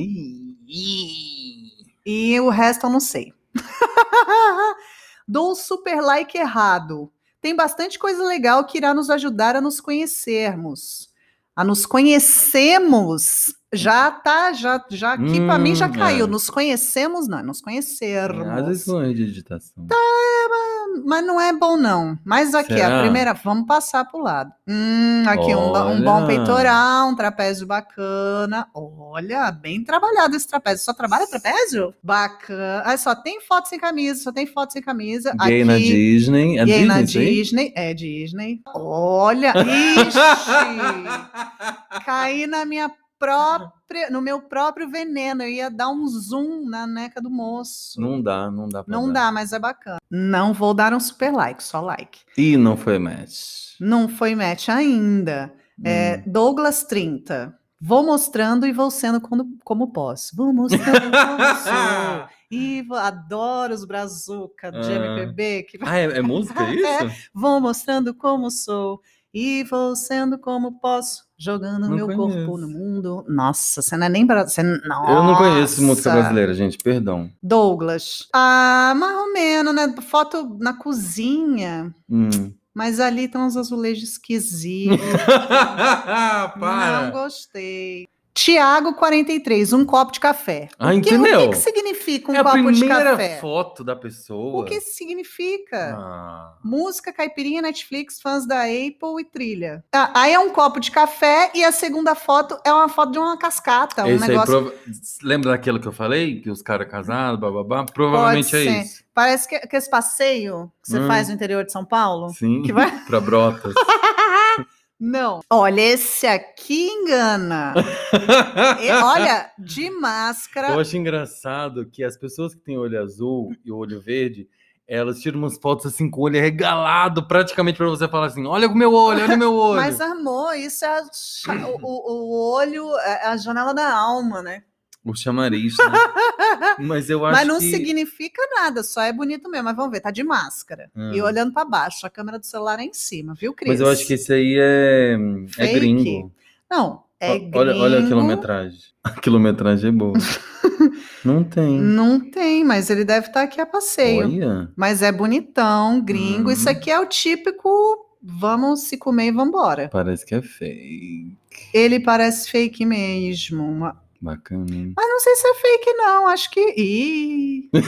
e o resto eu não sei. Dou um super like errado. Tem bastante coisa legal que irá nos ajudar a nos conhecermos. A nos conhecemos. Já tá, já, já aqui pra mim já Hum, caiu. é. Nos conhecemos, não, nos conhecermos. Às vezes não é de digitação. Mas não é bom, não. Mas aqui, a Será? primeira, vamos passar pro lado. Hum, aqui um, um bom peitoral, um trapézio bacana. Olha, bem trabalhado esse trapézio. Só trabalha trapézio? Bacana. Ah, só tem foto sem camisa, só tem foto sem camisa. Gay aqui, na Disney. É Disney, na? Disney. É Disney. Olha, ixi! Caí na minha própria, no meu próprio veneno. Eu ia dar um zoom na neca do moço. Não dá, não dá pra Não dar. dá, mas é bacana. Não vou dar um super like, só like. Ih, não foi match. Não foi match ainda. É, Hum. Douglas 30. Vou mostrando e vou sendo como, como posso. Vou mostrando como sou. E vou- adoro os brazuca de Ah. MPB. Que... Ah, é, é música isso? Vou mostrando como sou. E vou sendo como posso. Jogando Não meu conheço. corpo no mundo. Nossa, você não é nem. Você... Eu não conheço música brasileira, gente, perdão. Douglas. Ah, mais ou menos, né? Foto na cozinha. Hum. Mas ali estão os azulejos esquisitos. Não Para! gostei. Tiago 43, um copo de café. Ah, O que- entendeu? O que, significa um é a copo de primeira café? foto da pessoa. O que significa? Ah. Música, caipirinha, Netflix, fãs da Apple e trilha. Ah, aí é um copo de café e a segunda foto é uma foto de uma cascata, um Esse aí, negócio. prova- lembra daquilo que eu falei? Que os caras casados, bababá? Provavelmente é isso. Parece que, que esse passeio que você Hum. faz no interior de São Paulo. Sim, Que vai- pra brotas. Não. Olha, esse aqui engana. E, olha, de máscara. Eu acho engraçado que as pessoas que têm olho azul e olho verde, elas tiram umas fotos assim com o olho regalado, praticamente pra você falar assim: olha o meu olho, olha o meu olho. Mas, amor, isso é a o, o- o olho, é a janela da alma, né? O chamariz, né? Mas eu acho Mas não que... significa nada, só é bonito mesmo. Mas vamos ver, tá de máscara. Hum. E olhando pra baixo, a câmera do celular é em cima, viu, Cris? Mas eu acho que esse aí é, é gringo. Não, é gringo. olha, olha a quilometragem. A quilometragem é boa. não tem. Não tem, mas ele deve estar aqui a passeio. Olha. Mas é bonitão, gringo. Hum. Isso aqui é o típico vamos se comer e vambora. Parece que é fake. Ele parece fake mesmo. Uma- Bacana? Mas não sei se é fake, não. Acho que. Ih.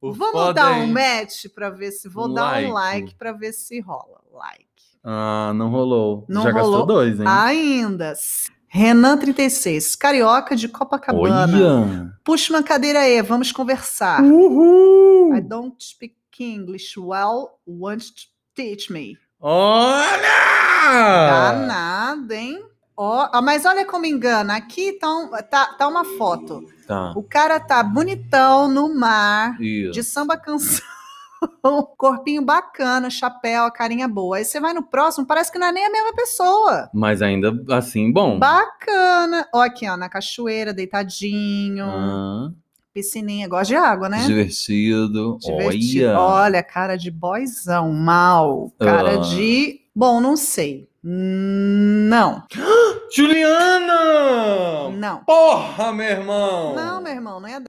Vamos dar um match para ver se. Vou dar um Like. like para ver se rola. Like. Ah, não rolou. Não Já gastou rolou? dois, hein? Ainda. Renan 36, carioca de Copacabana. Olha! Puxa uma cadeira aí, vamos conversar. Uhul! I don't speak English well. Want to teach me? Olha! Danado, hein? Ah, mas olha como engana. Aqui tá, um- tá, tá uma foto. Tá. O cara tá bonitão no mar, Isso. de samba canção. Corpinho bacana, chapéu, carinha boa. Aí você vai no próximo, parece que não é nem a mesma pessoa. Mas ainda assim, bom. Bacana. Ó, aqui, ó, na cachoeira, deitadinho. Ah, Piscininha, gosta de água, né? Divertido. Divertido. Olha! Olha, cara de boyzão, mal. Cara Ah. de. Bom, não sei. Não, Juliana! não. Porra, meu irmão! Não, meu irmão, não é.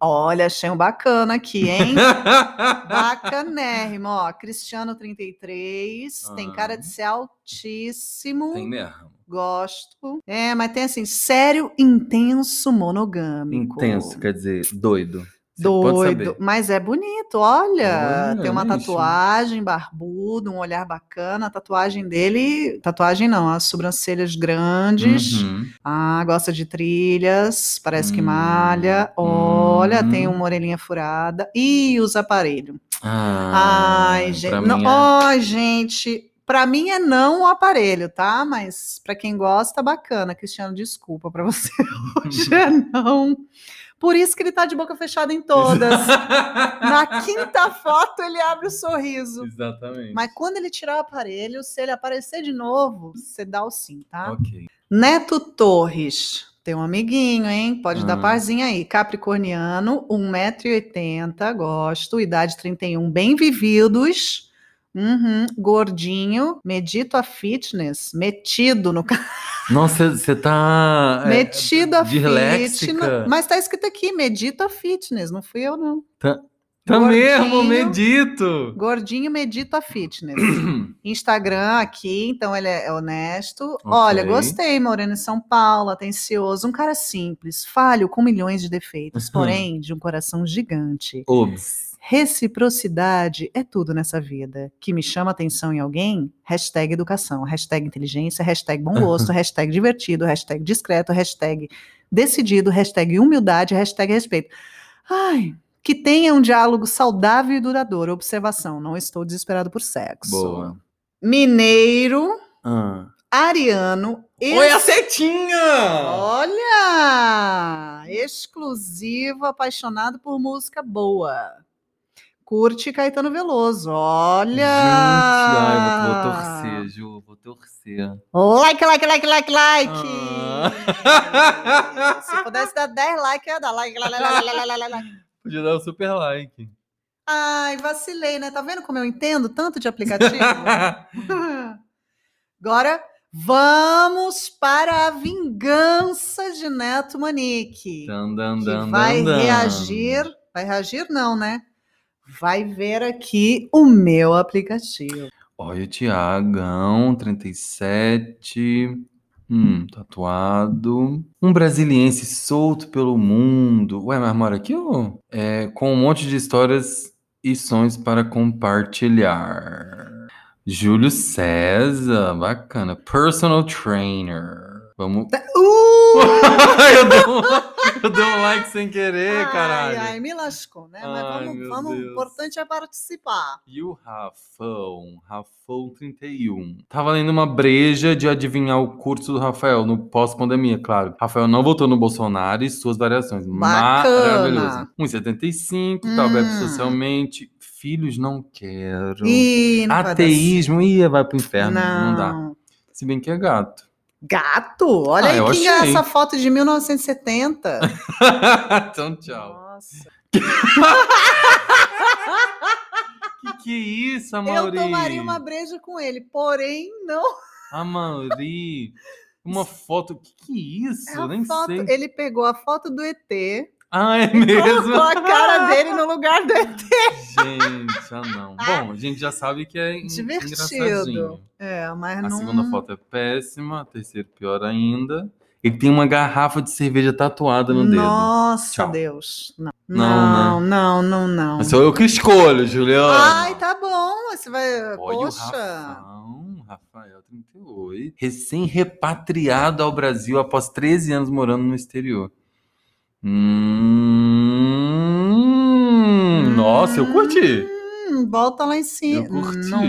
Olha, achei um bacana aqui, hein? Bacanérrimo, ó. Cristiano 33, tem cara de ser altíssimo. Tem mesmo. Gosto. É, mas tem assim, sério, intenso, monogâmico. Intenso, quer dizer, doido. Você Doido, mas é bonito, olha, Olha, tem uma tatuagem, barbudo, um olhar bacana, a tatuagem dele, tatuagem não, as sobrancelhas grandes, Uhum. ah, gosta de trilhas, parece que Hum, malha, olha, hum. tem uma orelhinha furada, e usa aparelho. Ah, Ai, gente, não, é- ai, gente, pra mim é não o aparelho, tá? Mas pra quem gosta, bacana, Cristiano, desculpa, pra você hoje é não. Por isso que ele tá de boca fechada em todas. Na quinta foto ele abre o sorriso. Exatamente. Mas quando ele tirar o aparelho, se ele aparecer de novo, você dá o sim, tá? Ok. Neto Torres. Tem um amiguinho, hein? Pode dar Ah. parzinha aí. Capricorniano, 1,80m, gosto. Idade 31, bem vividos. Uhum, Gordinho, medito a fitness, metido no ca- Nossa, você tá. é, metido a disléxica. fitness. Mas tá escrito aqui, medito a fitness, não fui eu, não. Tá Gordinho. mesmo, medito. Gordinho medito a fitness. Instagram aqui, então ele é honesto. Olha, gostei, moreno em São Paulo, atencioso, um cara simples, falho com milhões de defeitos, Uhum. porém de um coração gigante. Obs. Reciprocidade é tudo nessa vida. Que me chama atenção em alguém? Hashtag educação, hashtag inteligência, hashtag bom gosto, hashtag divertido, hashtag discreto, hashtag decidido, hashtag humildade, hashtag respeito. Ai, que tenha um diálogo saudável e duradouro. Observação, não estou desesperado por sexo. Boa. Mineiro, Ah. ariano, ex- Oi, a setinha! Olha! Exclusivo, apaixonado por música boa. Curte Caetano Veloso. Olha! Gente, ai, vou, vou torcer, Ju, vou torcer. Like, like, like, like, like! Ah. Se pudesse dar 10 likes, eu ia dar like, like, like, like, like. Podia dar o super like. Ai, vacilei, né? Tá vendo como eu entendo tanto de aplicativo? Agora, vamos para a vingança de Neto Manique. Dan, dan, que dan, vai reagir. Vai reagir, não, né? Vai ver aqui o meu aplicativo. Olha o Tiagão, 37. Hum, tatuado. Um brasiliense solto pelo mundo. Ué, mas mora aqui ou? É, com um monte de histórias e sonhos para compartilhar. Júlio César, bacana. Personal trainer. Vamos. Uh! eu, dei um, eu dei um like sem querer, ai, caralho. ai, me lascou, né? Mas Ai, vamos, vamos. O importante é participar. E o Rafão, Rafão 31. Tava lendo uma breja de adivinhar o curso do Rafael no pós-pandemia, claro. Rafael não votou no Bolsonaro e suas variações. Bacana. Maravilhoso. 1,75, tal, bebe Hum. socialmente. Filhos não quero. Ih, não Ateísmo, ia, vai pro inferno. Não. dá. Não. Se bem que é gato. Gato? Olha Ah, aí eu que achei. essa foto de 1970. então, tchau. Nossa. Que que é isso, Eu Amaury? tomaria uma breja com ele, porém não Amaury, uma foto. Que que é isso? é Eu nem foto. sei. Ele pegou a foto do ET, Ah, é colocou mesmo? a cara dele no lugar do ET. Gente, ah não. Bom, a gente já sabe que é Divertido. É, mas A não. segunda foto é péssima, a terceira pior ainda. Ele tem uma garrafa de cerveja tatuada no dedo. Nossa. Deus. Não, Não, não, não, não, não. Mas sou eu que escolho, Juliana. Ai, tá bom. Você vai. Olha Poxa. o Rafão, Rafael 38. Recém-repatriado ao Brasil após 13 anos morando no exterior. Hum, nossa, eu curti. Hum, volta lá em cima. Eu curti. Não.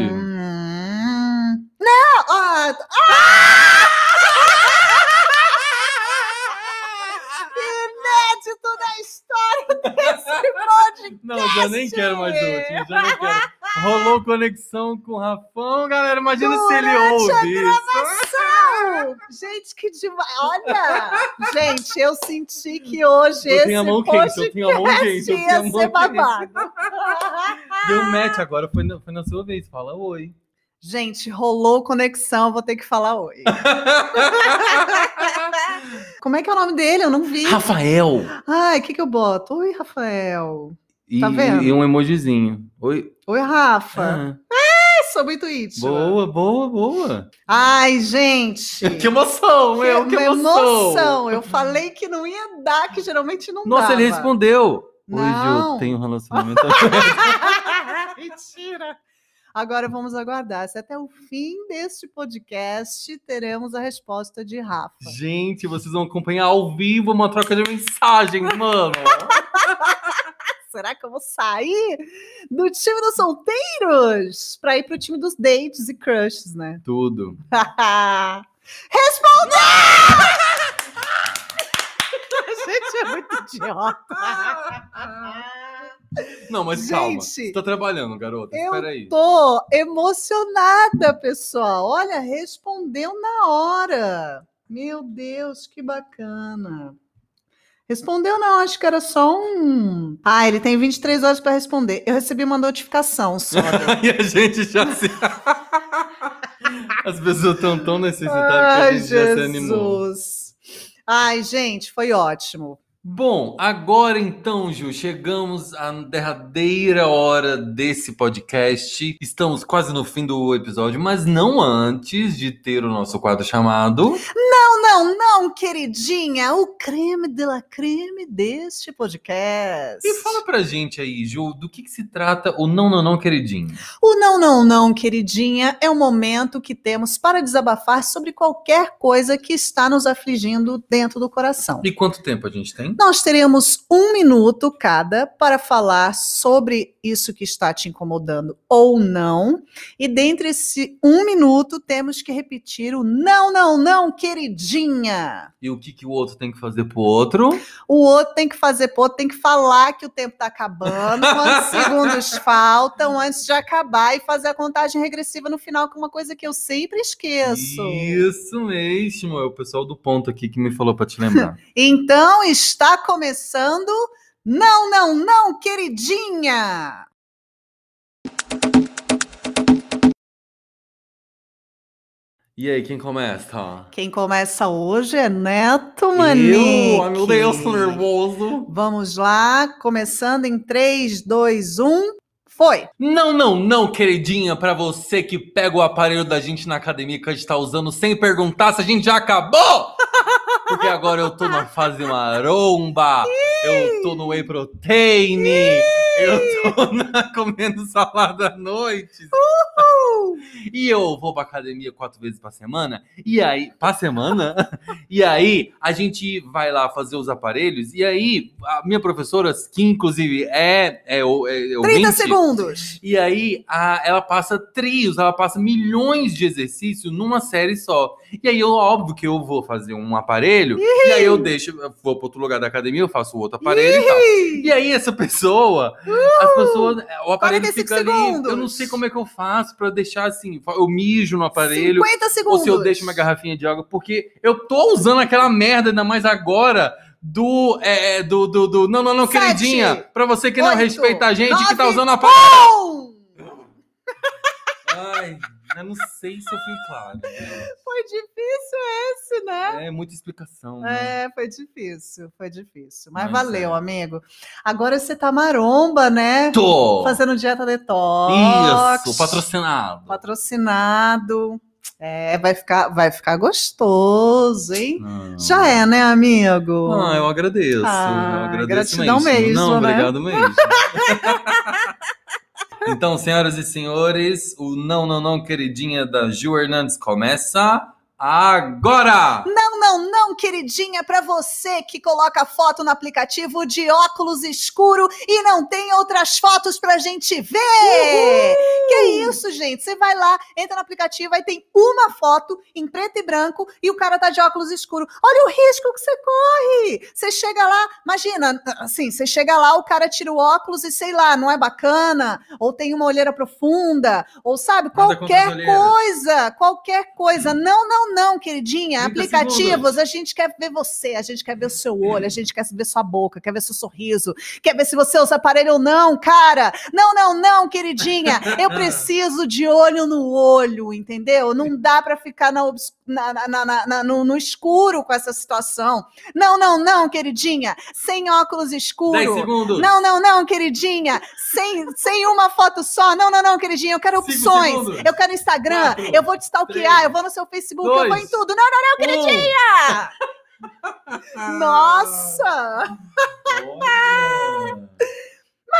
Não! Ah, Inédito na história desse podcast. Não, já nem quero mais do último, já nem quero. Rolou conexão com o Rafão, galera. Imagina se ele Durante a ouve isso. Gente, que demais! Olha! Gente, eu senti que hoje Eu esse tenho a mão quente, eu tenho a mão quente, eu podcast ia ser babado. Deu match agora, foi na, foi na sua vez. Fala oi. Gente, rolou conexão, vou ter que falar oi. Como é que é o nome dele? Eu não vi. Rafael. Ai, o que, que eu boto? Oi, Rafael. E, Tá vendo? e um emojizinho. Oi. Oi, Rafa. Ah, sou muito íntima. boa, boa, boa. Ai, gente. Que emoção, meu, que uma emoção. Eu falei que não ia dar, que geralmente não Nossa, dava. ele respondeu. Oi, Não. Ju, tem um relacionamento. Mentira. Agora vamos aguardar. Se até o fim deste podcast teremos a resposta de Rafa. Gente, vocês vão acompanhar ao vivo uma troca de mensagens, mano. Será que eu vou sair do time dos solteiros para ir pro time dos dates e crushes, né? Tudo. Respondeu! A gente é muito idiota. Não, mas calma. Gente, Você tá trabalhando, garota. eu Espera aí. Tô emocionada, pessoal. Olha, respondeu na hora. Meu Deus, que bacana. Respondeu não, acho que era só um. Ah, ele tem 23 horas para responder. Eu recebi uma notificação só. e a gente já se. As pessoas estão tão necessitadas que a gente já se animou. Jesus. Ai, gente, foi ótimo. Bom, agora então, Ju, chegamos à derradeira hora desse podcast. Estamos quase no fim do episódio, mas não antes de ter o nosso quadro chamado. Não, não, não, queridinha, o creme de la creme deste podcast. E fala pra gente aí, Ju, do que, que se trata o Não Não Não Queridinho? O não, não, não, queridinha, é o momento que temos para desabafar sobre qualquer coisa que está nos afligindo dentro do coração. E quanto tempo a gente tem? Nós teremos um minuto cada para falar sobre isso que está te incomodando ou não. E dentre esse um minuto, temos que repetir o não, não, não, queridinha. E o que, que o outro tem que fazer pro outro? O outro tem que fazer, pô, tem que falar que o tempo está acabando, quantos segundos faltam antes de acabar e fazer a contagem regressiva no final, que é uma coisa que eu sempre esqueço. Isso mesmo, é o pessoal do ponto aqui que me falou pra te lembrar. Então está começando. Não, não, não, queridinha! E aí, quem começa? Quem começa hoje é Neto Manique. Eu? Ai, meu Deus, tô nervoso. Vamos lá, começando em 3, 2, 1. Foi! Não, não, não, queridinha, pra você que pega o aparelho da gente na academia que a gente tá usando sem perguntar se a gente já acabou! Porque agora eu tô na fase maromba, eu tô no whey protein, eu tô na- comendo salada à noite. E eu vou pra academia quatro vezes pra semana, e aí, pra semana, e aí a gente vai lá fazer os aparelhos, e aí a minha professora, que inclusive é, é, o- é 30 ouvinte, segundos! e aí a- ela passa trios, ela passa milhões de exercícios numa série só. E aí, eu, óbvio que eu vou fazer um aparelho, e aí eu deixo, eu vou para outro lugar da academia, eu faço outro aparelho e tal. E aí, essa pessoa, as pessoas, o aparelho 45 fica ali. segundos. Eu não sei como é que eu faço pra deixar assim. Eu mijo no aparelho. 50 Ou segundos! se eu deixo uma garrafinha de água, porque eu tô usando aquela merda, ainda mais agora, do. É, do, do, do- Não, não, não, Sete, queridinha. Pra você que não oito, respeita a gente, que tá nove, usando a. Bom! Ai, eu não sei se eu fui claro. né? Foi difícil esse, né? É muita explicação. né? É, foi difícil, foi difícil. Mas, Mas valeu, é. amigo. Agora você tá maromba, né? Tô! Fazendo dieta detox. Isso, patrocinado. Patrocinado. É, vai ficar, vai ficar gostoso, hein? Não. Já é, né, amigo? Ah, eu agradeço. Ah, eu agradeço gratidão mesmo, Não, né? obrigado mesmo. então, senhoras e senhores, o Não, Não, Não, queridinha da Ju Hernandes começa agora! Não, não, não, queridinha, para você que coloca foto no aplicativo de óculos escuro e não tem outras fotos pra gente ver. Que isso, gente? Você vai lá, entra no aplicativo, aí tem uma foto em preto e branco e o cara tá de óculos escuro. Olha o risco que você corre. Você chega lá, imagina, assim, você chega lá, o cara tira o óculos e sei lá, não é bacana, ou tem uma olheira profunda, ou sabe, Nada qualquer coisa, qualquer coisa. Não, não, não, queridinha. 30 Aplicativos, a gente quer ver você, a gente quer ver o seu olho, a gente quer ver sua boca, quer ver seu sorriso, quer ver se você usa aparelho ou não, cara. Não, não, não, queridinha. Eu preciso de olho no olho, entendeu? Não dá pra ficar na na- na- na- no, no escuro com essa situação. Não, não, não, queridinha. Sem óculos 10 escuros. segundos! Não, não, não, queridinha. Sem, sem uma foto só. Não, não, não, queridinha. Eu quero opções. Eu quero Instagram. Quatro, eu vou te stalkear. três, eu vou no seu Facebook. Eu vou em tudo. Não, não, não, queridinha. Um. Nossa. Olha.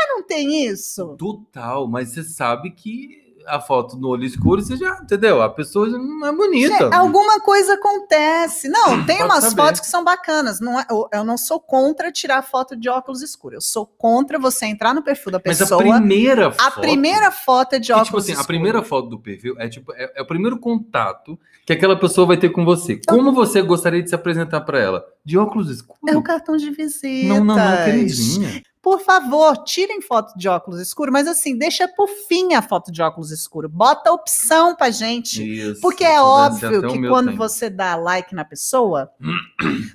Não tem isso? Total, mas você sabe que a foto no olho escuro, você já, entendeu? A pessoa não é bonita. Alguma coisa acontece. Não, tem umas saber. fotos que são bacanas. Não é- eu, eu não sou contra tirar foto de óculos escuros. Eu sou contra você entrar no perfil da Mas a pessoa. primeira foto. A primeira foto é de que, óculos tipo assim, escuros. a primeira foto do perfil é tipo é, é o primeiro contato que aquela pessoa vai ter com você. Como você gostaria de se apresentar pra ela? De óculos escuros? É o cartão de visita. Não, não, não, queridinha. Por favor, tirem foto de óculos escuro, mas assim, deixa por fim a foto de óculos escuro. Bota opção pra gente. Isso. Porque é óbvio que quando tem. você dá like na pessoa,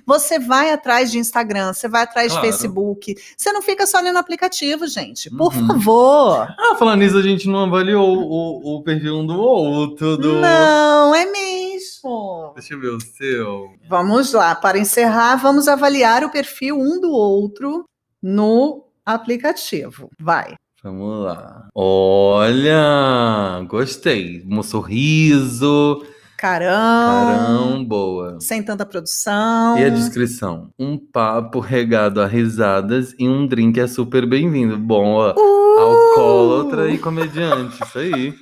você vai atrás de Instagram, você vai atrás Claro. de Facebook. Você não fica só lendo aplicativo, gente. Por Uhum. favor. Ah, falando nisso, a gente não avaliou o, o perfil um do outro. Do... Não, é mesmo. Deixa eu ver o seu. Vamos lá, para encerrar, vamos avaliar o perfil um do outro no aplicativo. Vai. Vamos lá. Olha, gostei. Um sorriso. Caramba. Caramba, boa. Sem tanta produção. E a descrição? Um papo regado a risadas e um drink é super bem-vindo. Bom, ó, Uh! alcoólatra e comediante, isso aí.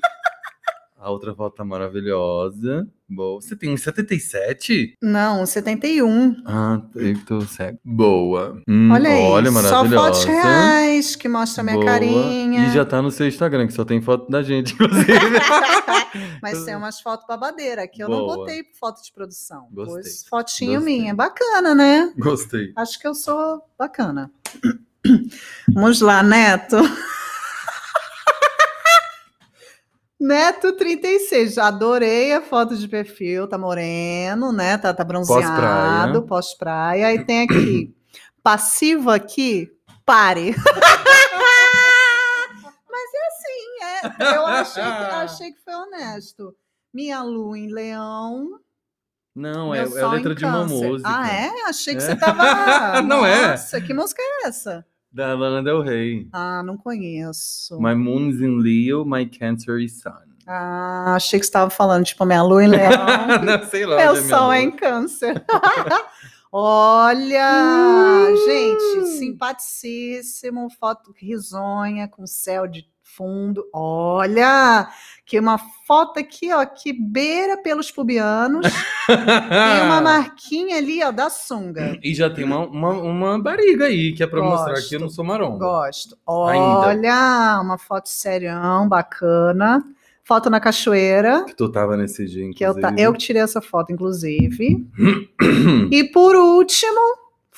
A outra foto tá maravilhosa. Boa. Você tem 77? Não, 71. Ah, eu tô cego. Boa. Hum, Olha aí, olha, só maravilhosa. fotos reais que mostra a minha Boa. carinha. E já tá no seu Instagram, que só tem foto da gente, inclusive. Mas tem umas fotos babadeira que eu não Boa. botei foto de produção. Gostei. Pus fotinho Gostei. minha. Bacana, né? Gostei. Acho que eu sou bacana. Vamos lá, Neto. Neto 36, já adorei a foto de perfil, tá moreno, né? Tá, tá bronzeado, pós-praia. Aí tem aqui, passivo aqui, pare. Mas é assim, é, eu achei, que- achei que foi honesto. Minha lua em leão, Não, é, é a letra de uma câncer. música. Ah, é? Achei que É. você tava... Não é? Nossa, que música é essa? Da Lana Del Rey. Ah, não conheço. My moon's in Leo, my cancer is sun. Ah, achei que você estava falando, tipo, minha lua em leão, Não, sei lá. meu é sol é em câncer. Olha, Hum. gente, simpaticíssimo, foto risonha com céu de fundo. Olha, que uma foto aqui, ó, que beira pelos pubianos. Tem uma marquinha ali, ó, da sunga. E já tem uma, uma, uma barriga aí, que é pra mostrar que eu não Gosto. sou maromba. Gosto. Ainda. Olha, uma foto serião, bacana. Foto na cachoeira. Que tu tava nesse dia, Que eu, inclusive. ta- eu que tirei essa foto, inclusive. e por último,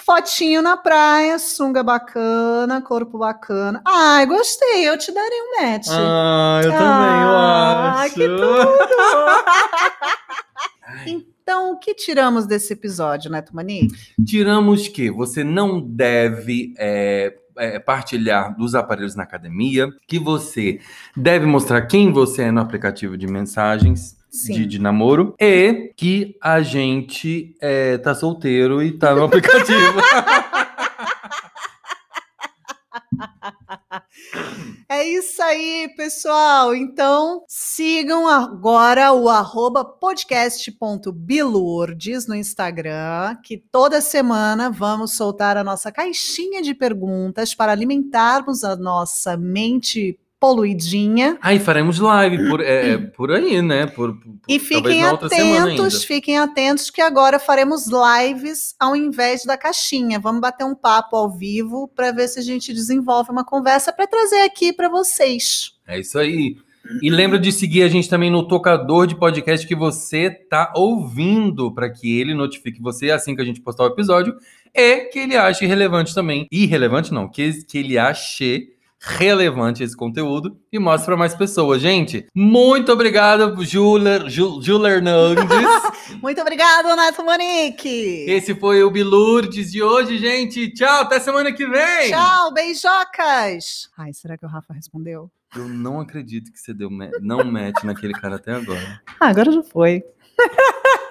fotinho na praia, sunga bacana, corpo bacana. Ai, gostei, eu te darei um match. Ah, eu Ah, também, eu que acho. Então, o que tiramos desse episódio, Neto Mani? Tiramos que você não deve é, é, partilhar dos aparelhos na academia, que você deve mostrar quem você é no aplicativo de mensagens. De, de namoro e que a gente é, tá solteiro e tá no aplicativo. É isso aí, pessoal. Então, sigam agora o arroba podcast.bilourdes no Instagram, que toda semana vamos soltar a nossa caixinha de perguntas para alimentarmos a nossa mente poluidinha. Aí faremos live por, é, é, por aí, né? Por, por- E fiquem atentos, fiquem atentos que agora faremos lives ao invés da caixinha. Vamos bater um papo ao vivo para ver se a gente desenvolve uma conversa para trazer aqui para vocês. É isso aí. E lembra de seguir a gente também no tocador de podcast que você tá ouvindo, para que ele notifique você assim que a gente postar o episódio e que ele ache relevante também. Irrelevante não, que, que ele ache relevante esse conteúdo e mostre para mais pessoas. Gente, muito obrigado, Juler, Ju Hernandes. Muito obrigada, Neto Monique. Esse foi o Bilurdes de hoje, gente. Tchau, até semana que vem. Tchau, beijocas. Ai, será que o Rafa respondeu? Eu não acredito que você deu não match naquele cara até agora. Ah, agora já foi.